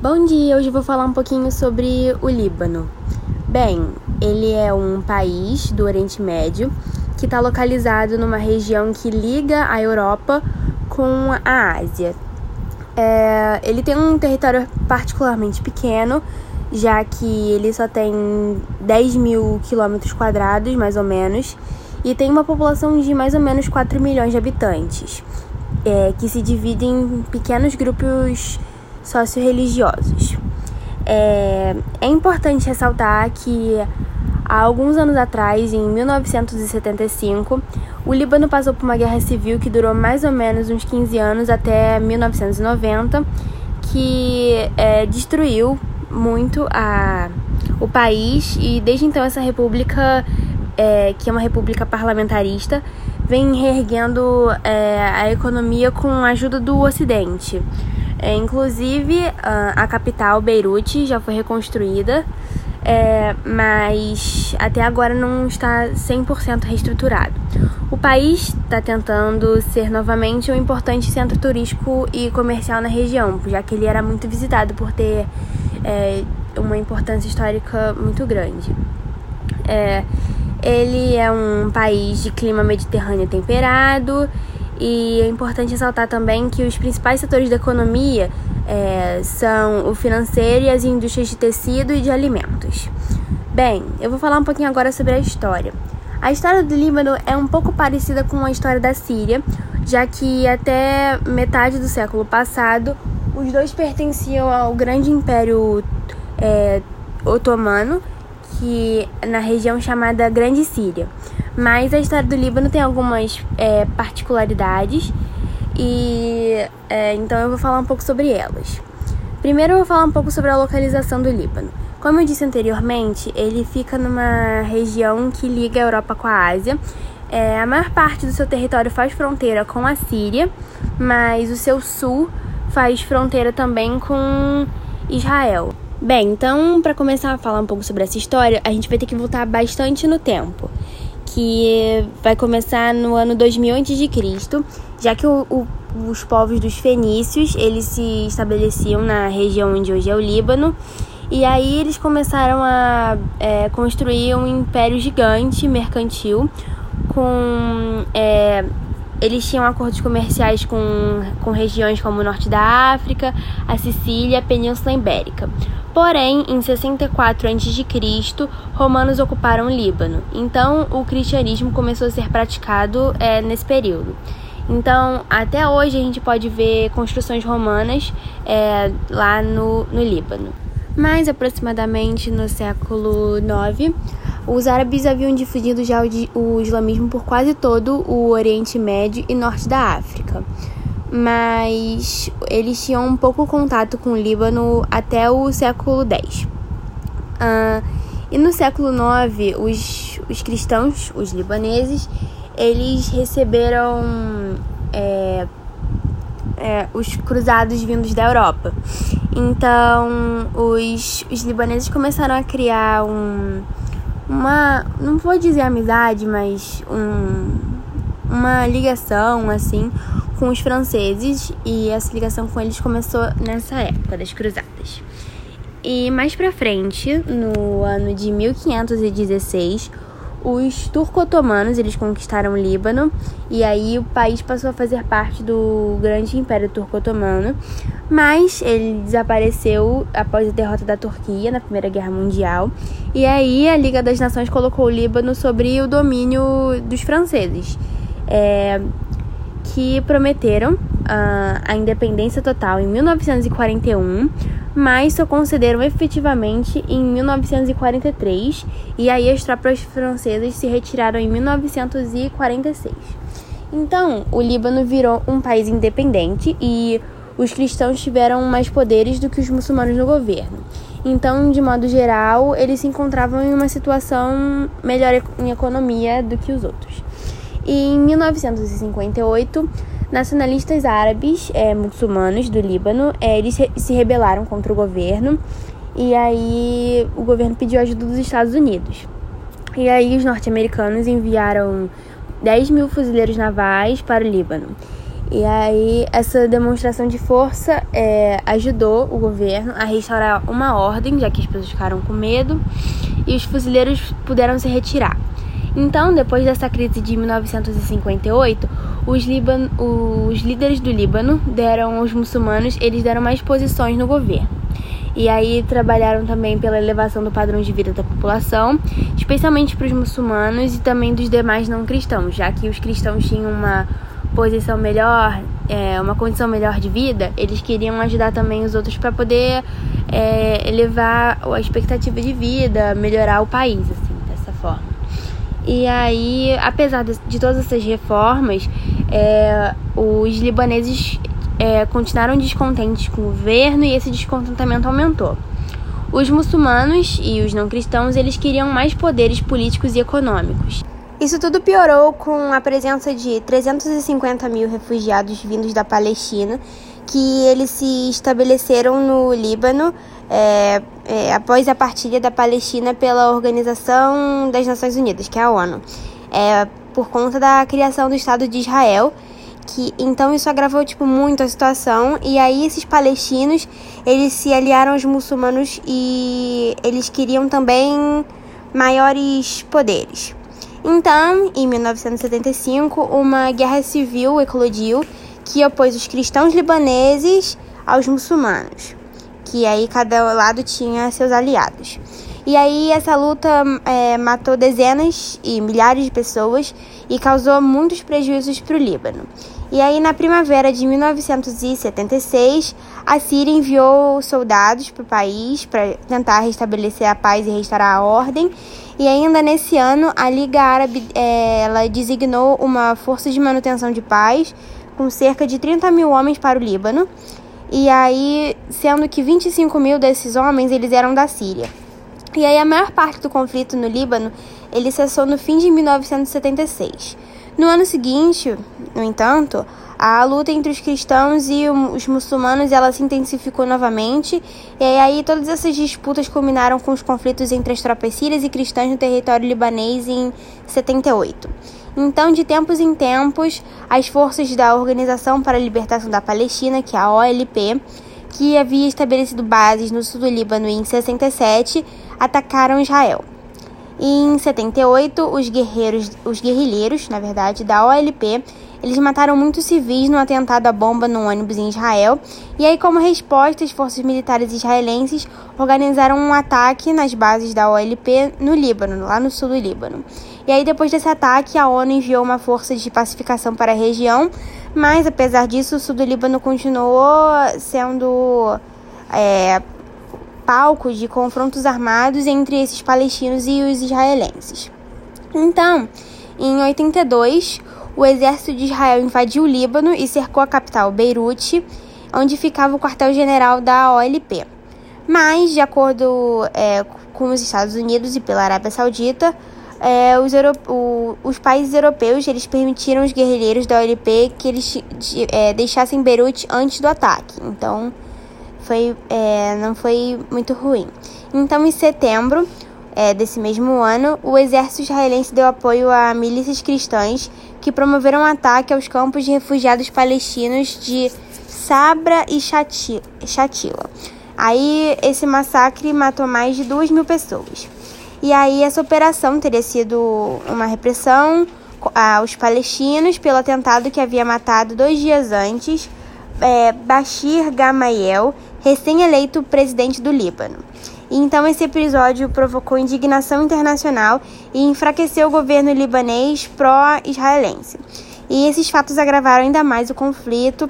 Bom dia, hoje eu vou falar um pouquinho sobre o Líbano. Bem, ele é um país do Oriente Médio que está localizado numa região que liga a Europa com a Ásia. É, ele tem um território particularmente pequeno, já que ele só tem 10 mil quilômetros quadrados, mais ou menos, e tem uma população de mais ou menos 4 milhões de habitantes, é, que se dividem em pequenos grupos socio-religiosos. É, é importante ressaltar que há alguns anos atrás, em 1975, o Líbano passou por uma guerra civil que durou mais ou menos uns 15 anos até 1990, que é, destruiu muito a, o país e desde então essa república, é, que é uma república parlamentarista, vem reerguendo é, a economia com a ajuda do Ocidente. É, inclusive, a capital, Beirute, já foi reconstruída, é, mas até agora não está 100% reestruturado. O país está tentando ser novamente um importante centro turístico e comercial na região, já que ele era muito visitado por ter é, uma importância histórica muito grande. É, ele é um país de clima mediterrâneo temperado e é importante ressaltar também que os principais setores da economia é, são o financeiro e as indústrias de tecido e de alimentos. Bem, eu vou falar um pouquinho agora sobre a história. A história do Líbano é um pouco parecida com a história da Síria, já que até metade do século passado os dois pertenciam ao grande império é, otomano, que na região chamada Grande Síria. Mas a história do Líbano tem algumas é, particularidades e é, então eu vou falar um pouco sobre elas. Primeiro eu vou falar um pouco sobre a localização do Líbano. Como eu disse anteriormente, ele fica numa região que liga a Europa com a Ásia. É, a maior parte do seu território faz fronteira com a Síria, mas o seu sul faz fronteira também com Israel. Bem, então, para começar a falar um pouco sobre essa história, a gente vai ter que voltar bastante no tempo que vai começar no ano 2000 a.C., já que o, o, os povos dos fenícios eles se estabeleciam na região onde hoje é o Líbano, e aí eles começaram a é, construir um império gigante mercantil com é, eles tinham acordos comerciais com, com regiões como o norte da África, a Sicília, a Península Ibérica. Porém, em 64 a.C., romanos ocuparam o Líbano. Então, o cristianismo começou a ser praticado é, nesse período. Então, até hoje a gente pode ver construções romanas é, lá no, no Líbano. Mais aproximadamente no século IX, os árabes haviam difundido já o islamismo por quase todo o Oriente Médio e Norte da África mas eles tinham um pouco contato com o Líbano até o século X. Uh, e no século IX, os, os cristãos, os libaneses, eles receberam é, é, os cruzados vindos da Europa. Então, os, os libaneses começaram a criar um, uma, não vou dizer amizade, mas um, uma ligação, assim, com os franceses e essa ligação com eles começou nessa época das cruzadas. E mais para frente, no ano de 1516, os turco-otomanos eles conquistaram o Líbano e aí o país passou a fazer parte do grande Império Turco-Otomano, mas ele desapareceu após a derrota da Turquia na Primeira Guerra Mundial e aí a Liga das Nações colocou o Líbano sobre o domínio dos franceses. É, que prometeram uh, a independência total em 1941, mas só concederam efetivamente em 1943 e aí as tropas francesas se retiraram em 1946. Então, o Líbano virou um país independente e os cristãos tiveram mais poderes do que os muçulmanos no governo. Então, de modo geral, eles se encontravam em uma situação melhor em economia do que os outros. E em 1958, nacionalistas árabes é, muçulmanos do Líbano é, eles se rebelaram contra o governo e aí o governo pediu ajuda dos Estados Unidos. E aí os norte-americanos enviaram 10 mil fuzileiros navais para o Líbano. E aí essa demonstração de força é, ajudou o governo a restaurar uma ordem, já que as pessoas ficaram com medo, e os fuzileiros puderam se retirar. Então, depois dessa crise de 1958, os, os líderes do Líbano deram aos muçulmanos, eles deram mais posições no governo. E aí trabalharam também pela elevação do padrão de vida da população, especialmente para os muçulmanos e também dos demais não cristãos, já que os cristãos tinham uma posição melhor, é, uma condição melhor de vida, eles queriam ajudar também os outros para poder é, elevar a expectativa de vida, melhorar o país, assim, dessa forma. E aí, apesar de, de todas essas reformas, é, os libaneses é, continuaram descontentes com o governo e esse descontentamento aumentou. Os muçulmanos e os não cristãos eles queriam mais poderes políticos e econômicos. Isso tudo piorou com a presença de 350 mil refugiados vindos da Palestina, que eles se estabeleceram no Líbano é, é, após a partilha da Palestina pela Organização das Nações Unidas, que é a ONU, é, por conta da criação do Estado de Israel que então isso agravou tipo muito a situação. E aí esses palestinos eles se aliaram aos muçulmanos e eles queriam também maiores poderes. Então, em 1975, uma guerra civil eclodiu que opôs os cristãos libaneses aos muçulmanos, que aí cada lado tinha seus aliados. E aí essa luta é, matou dezenas e milhares de pessoas e causou muitos prejuízos para o Líbano. E aí, na primavera de 1976, a Síria enviou soldados para o país para tentar restabelecer a paz e restaurar a ordem. E ainda nesse ano, a Liga Árabe é, ela designou uma força de manutenção de paz com cerca de 30 mil homens para o Líbano. E aí, sendo que 25 mil desses homens eles eram da Síria. E aí, a maior parte do conflito no Líbano ele cessou no fim de 1976. No ano seguinte, no entanto, a luta entre os cristãos e os muçulmanos ela se intensificou novamente, e aí todas essas disputas culminaram com os conflitos entre as tropas sírias e cristãs no território libanês em 78. Então, de tempos em tempos, as forças da Organização para a Libertação da Palestina, que é a OLP, que havia estabelecido bases no sul do Líbano em 67, atacaram Israel. Em 78, os guerreiros, os guerrilheiros, na verdade, da OLP, eles mataram muitos civis no atentado à bomba no ônibus em Israel. E aí, como resposta, as forças militares israelenses organizaram um ataque nas bases da OLP no Líbano, lá no sul do Líbano. E aí, depois desse ataque, a ONU enviou uma força de pacificação para a região, mas apesar disso, o sul do Líbano continuou sendo é, palcos de confrontos armados entre esses palestinos e os israelenses. Então, em 82, o exército de Israel invadiu o Líbano e cercou a capital Beirute, onde ficava o quartel-general da OLP. Mas, de acordo é, com os Estados Unidos e pela Arábia Saudita, é, os, o, os, países europeus eles permitiram os guerrilheiros da OLP que eles é, deixassem Beirute antes do ataque. Então, foi, é, não foi muito ruim. Então, em setembro é, desse mesmo ano, o exército israelense deu apoio a milícias cristãs que promoveram um ataque aos campos de refugiados palestinos de Sabra e Shatila. Aí, esse massacre matou mais de duas mil pessoas. E aí, essa operação teria sido uma repressão aos palestinos pelo atentado que havia matado dois dias antes é, Bashir Gamayel recém-eleito presidente do Líbano. Então esse episódio provocou indignação internacional e enfraqueceu o governo libanês pró-israelense. E esses fatos agravaram ainda mais o conflito,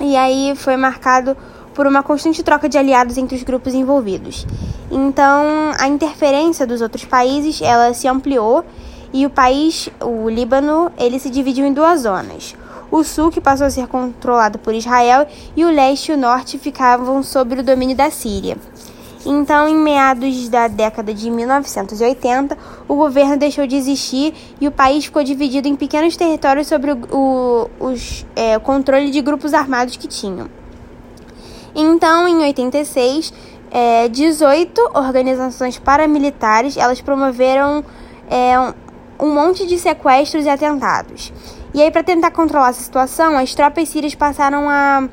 e aí foi marcado por uma constante troca de aliados entre os grupos envolvidos. Então, a interferência dos outros países, ela se ampliou e o país, o Líbano, ele se dividiu em duas zonas o sul, que passou a ser controlado por Israel, e o leste e o norte ficavam sob o domínio da Síria. Então, em meados da década de 1980, o governo deixou de existir e o país ficou dividido em pequenos territórios sobre o, o os, é, o controle de grupos armados que tinham. Então, em 86, é, 18 organizações paramilitares elas promoveram é, um, monte de sequestros e atentados. E aí, para tentar controlar essa situação, as tropas sírias passaram a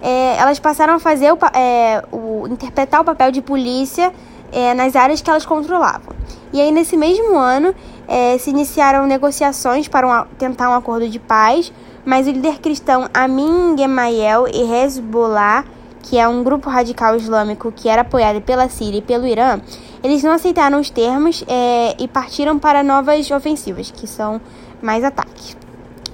é, elas passaram a fazer o, é, o, interpretar o papel de polícia é, nas áreas que elas controlavam. E aí, nesse mesmo ano, é, se iniciaram negociações para um, tentar um acordo de paz, mas o líder cristão Amin Gemayel e Hezbollah, que é um grupo radical islâmico que era apoiado pela Síria e pelo Irã, eles não aceitaram os termos é, e partiram para novas ofensivas, que são mais ataques.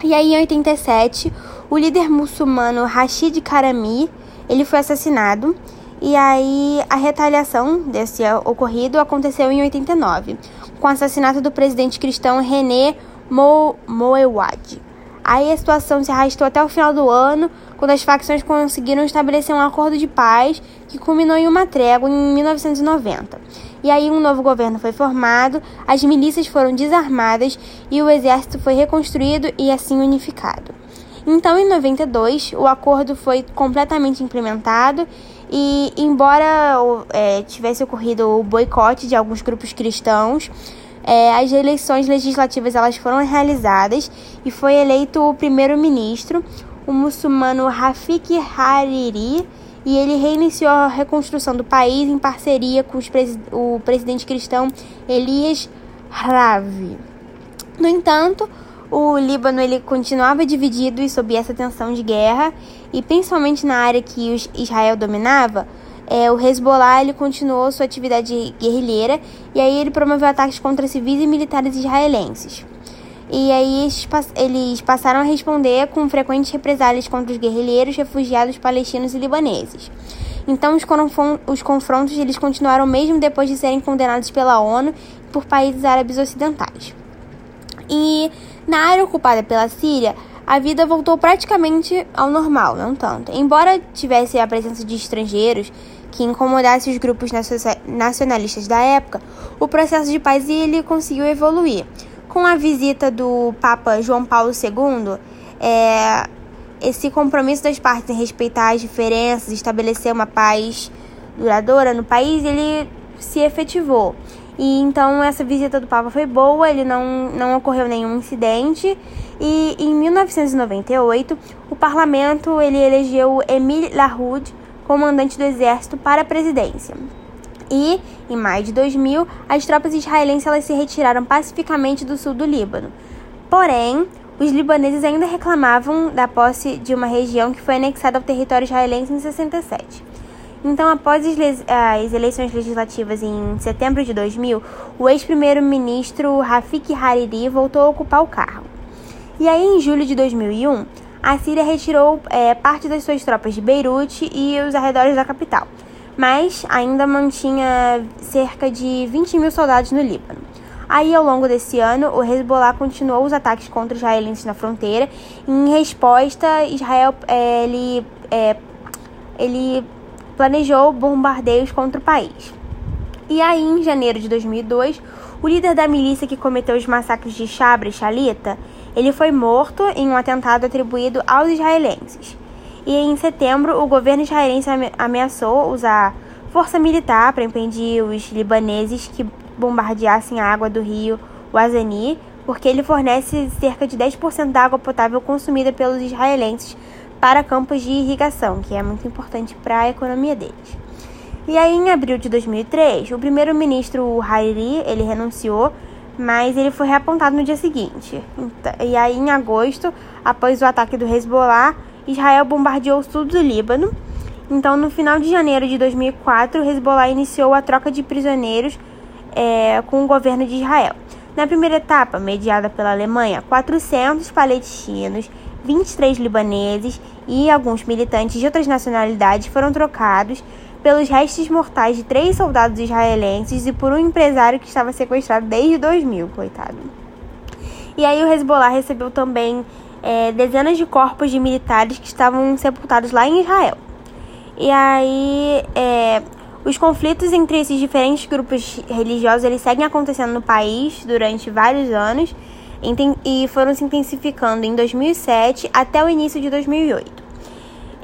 E aí, em 87, o líder muçulmano Rashid Karami, ele foi assassinado. E aí, a retaliação desse ocorrido aconteceu em 89, com o assassinato do presidente cristão René Mo Moewad. Aí a situação se arrastou até o final do ano, quando as facções conseguiram estabelecer um acordo de paz que culminou em uma trégua em 1990. E aí um novo governo foi formado, as milícias foram desarmadas e o exército foi reconstruído e assim unificado. Então, em 92, o acordo foi completamente implementado e, embora é, tivesse ocorrido o boicote de alguns grupos cristãos, é, as eleições legislativas elas foram realizadas e foi eleito o primeiro-ministro, o muçulmano Rafik Hariri, e ele reiniciou a reconstrução do país em parceria com pres o presidente cristão Elias Ravi. No entanto, o Líbano ele continuava dividido e sob essa tensão de guerra, e principalmente na área que Israel dominava, é, o Hezbollah ele continuou sua atividade guerrilheira e aí ele promoveu ataques contra civis e militares israelenses. E aí eles passaram a responder com frequentes represálias contra os guerrilheiros, refugiados palestinos e libaneses. Então os confrontos eles continuaram mesmo depois de serem condenados pela ONU e por países árabes ocidentais. E na área ocupada pela Síria, a vida voltou praticamente ao normal, não tanto. Embora tivesse a presença de estrangeiros que incomodasse os grupos nacionalistas da época, o processo de paz ele conseguiu evoluir com a visita do Papa João Paulo II, é, esse compromisso das partes em respeitar as diferenças, estabelecer uma paz duradoura no país, ele se efetivou. E então essa visita do Papa foi boa, ele não, não ocorreu nenhum incidente. E em 1998, o parlamento ele elegeu Emile Lahoud, comandante do exército, para a presidência. E, em maio de 2000, as tropas israelenses elas se retiraram pacificamente do sul do Líbano. Porém, os libaneses ainda reclamavam da posse de uma região que foi anexada ao território israelense em 67. Então, após as eleições legislativas em setembro de 2000, o ex-primeiro-ministro Rafik Hariri voltou a ocupar o cargo. E aí, em julho de 2001, a Síria retirou é, parte das suas tropas de Beirute e os arredores da capital mas ainda mantinha cerca de 20 mil soldados no Líbano. Aí, ao longo desse ano, o Hezbollah continuou os ataques contra israelenses na fronteira. Em resposta, Israel é, ele, é, ele planejou bombardeios contra o país. E aí, em janeiro de 2002, o líder da milícia que cometeu os massacres de Shabra e Shalita, ele foi morto em um atentado atribuído aos israelenses. E em setembro, o governo israelense ameaçou usar força militar para impedir os libaneses que bombardeassem a água do rio Wazani, porque ele fornece cerca de 10% da água potável consumida pelos israelenses para campos de irrigação, que é muito importante para a economia deles. E aí, em abril de 2003, o primeiro-ministro Hariri, ele renunciou, mas ele foi reapontado no dia seguinte. E aí, em agosto, após o ataque do Hezbollah, Israel bombardeou o sul do Líbano. Então, no final de janeiro de 2004, o Hezbollah iniciou a troca de prisioneiros é, com o governo de Israel. Na primeira etapa, mediada pela Alemanha, 400 palestinos, 23 libaneses e alguns militantes de outras nacionalidades foram trocados pelos restos mortais de três soldados israelenses e por um empresário que estava sequestrado desde 2000, coitado. E aí o Hezbollah recebeu também é, dezenas de corpos de militares que estavam sepultados lá em Israel. E aí, é, os conflitos entre esses diferentes grupos religiosos eles seguem acontecendo no país durante vários anos e foram se intensificando em 2007 até o início de 2008.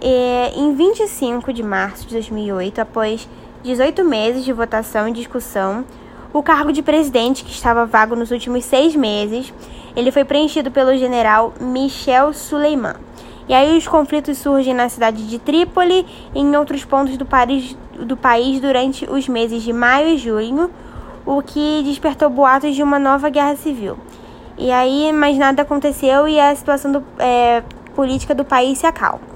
E, em 25 de março de 2008, após 18 meses de votação e discussão, o cargo de presidente, que estava vago nos últimos seis meses, ele foi preenchido pelo general Michel Suleiman. E aí os conflitos surgem na cidade de Trípoli e em outros pontos do país, do país durante os meses de maio e junho, o que despertou boatos de uma nova guerra civil. E aí, mas nada aconteceu e a situação do, é, política do país se acalma.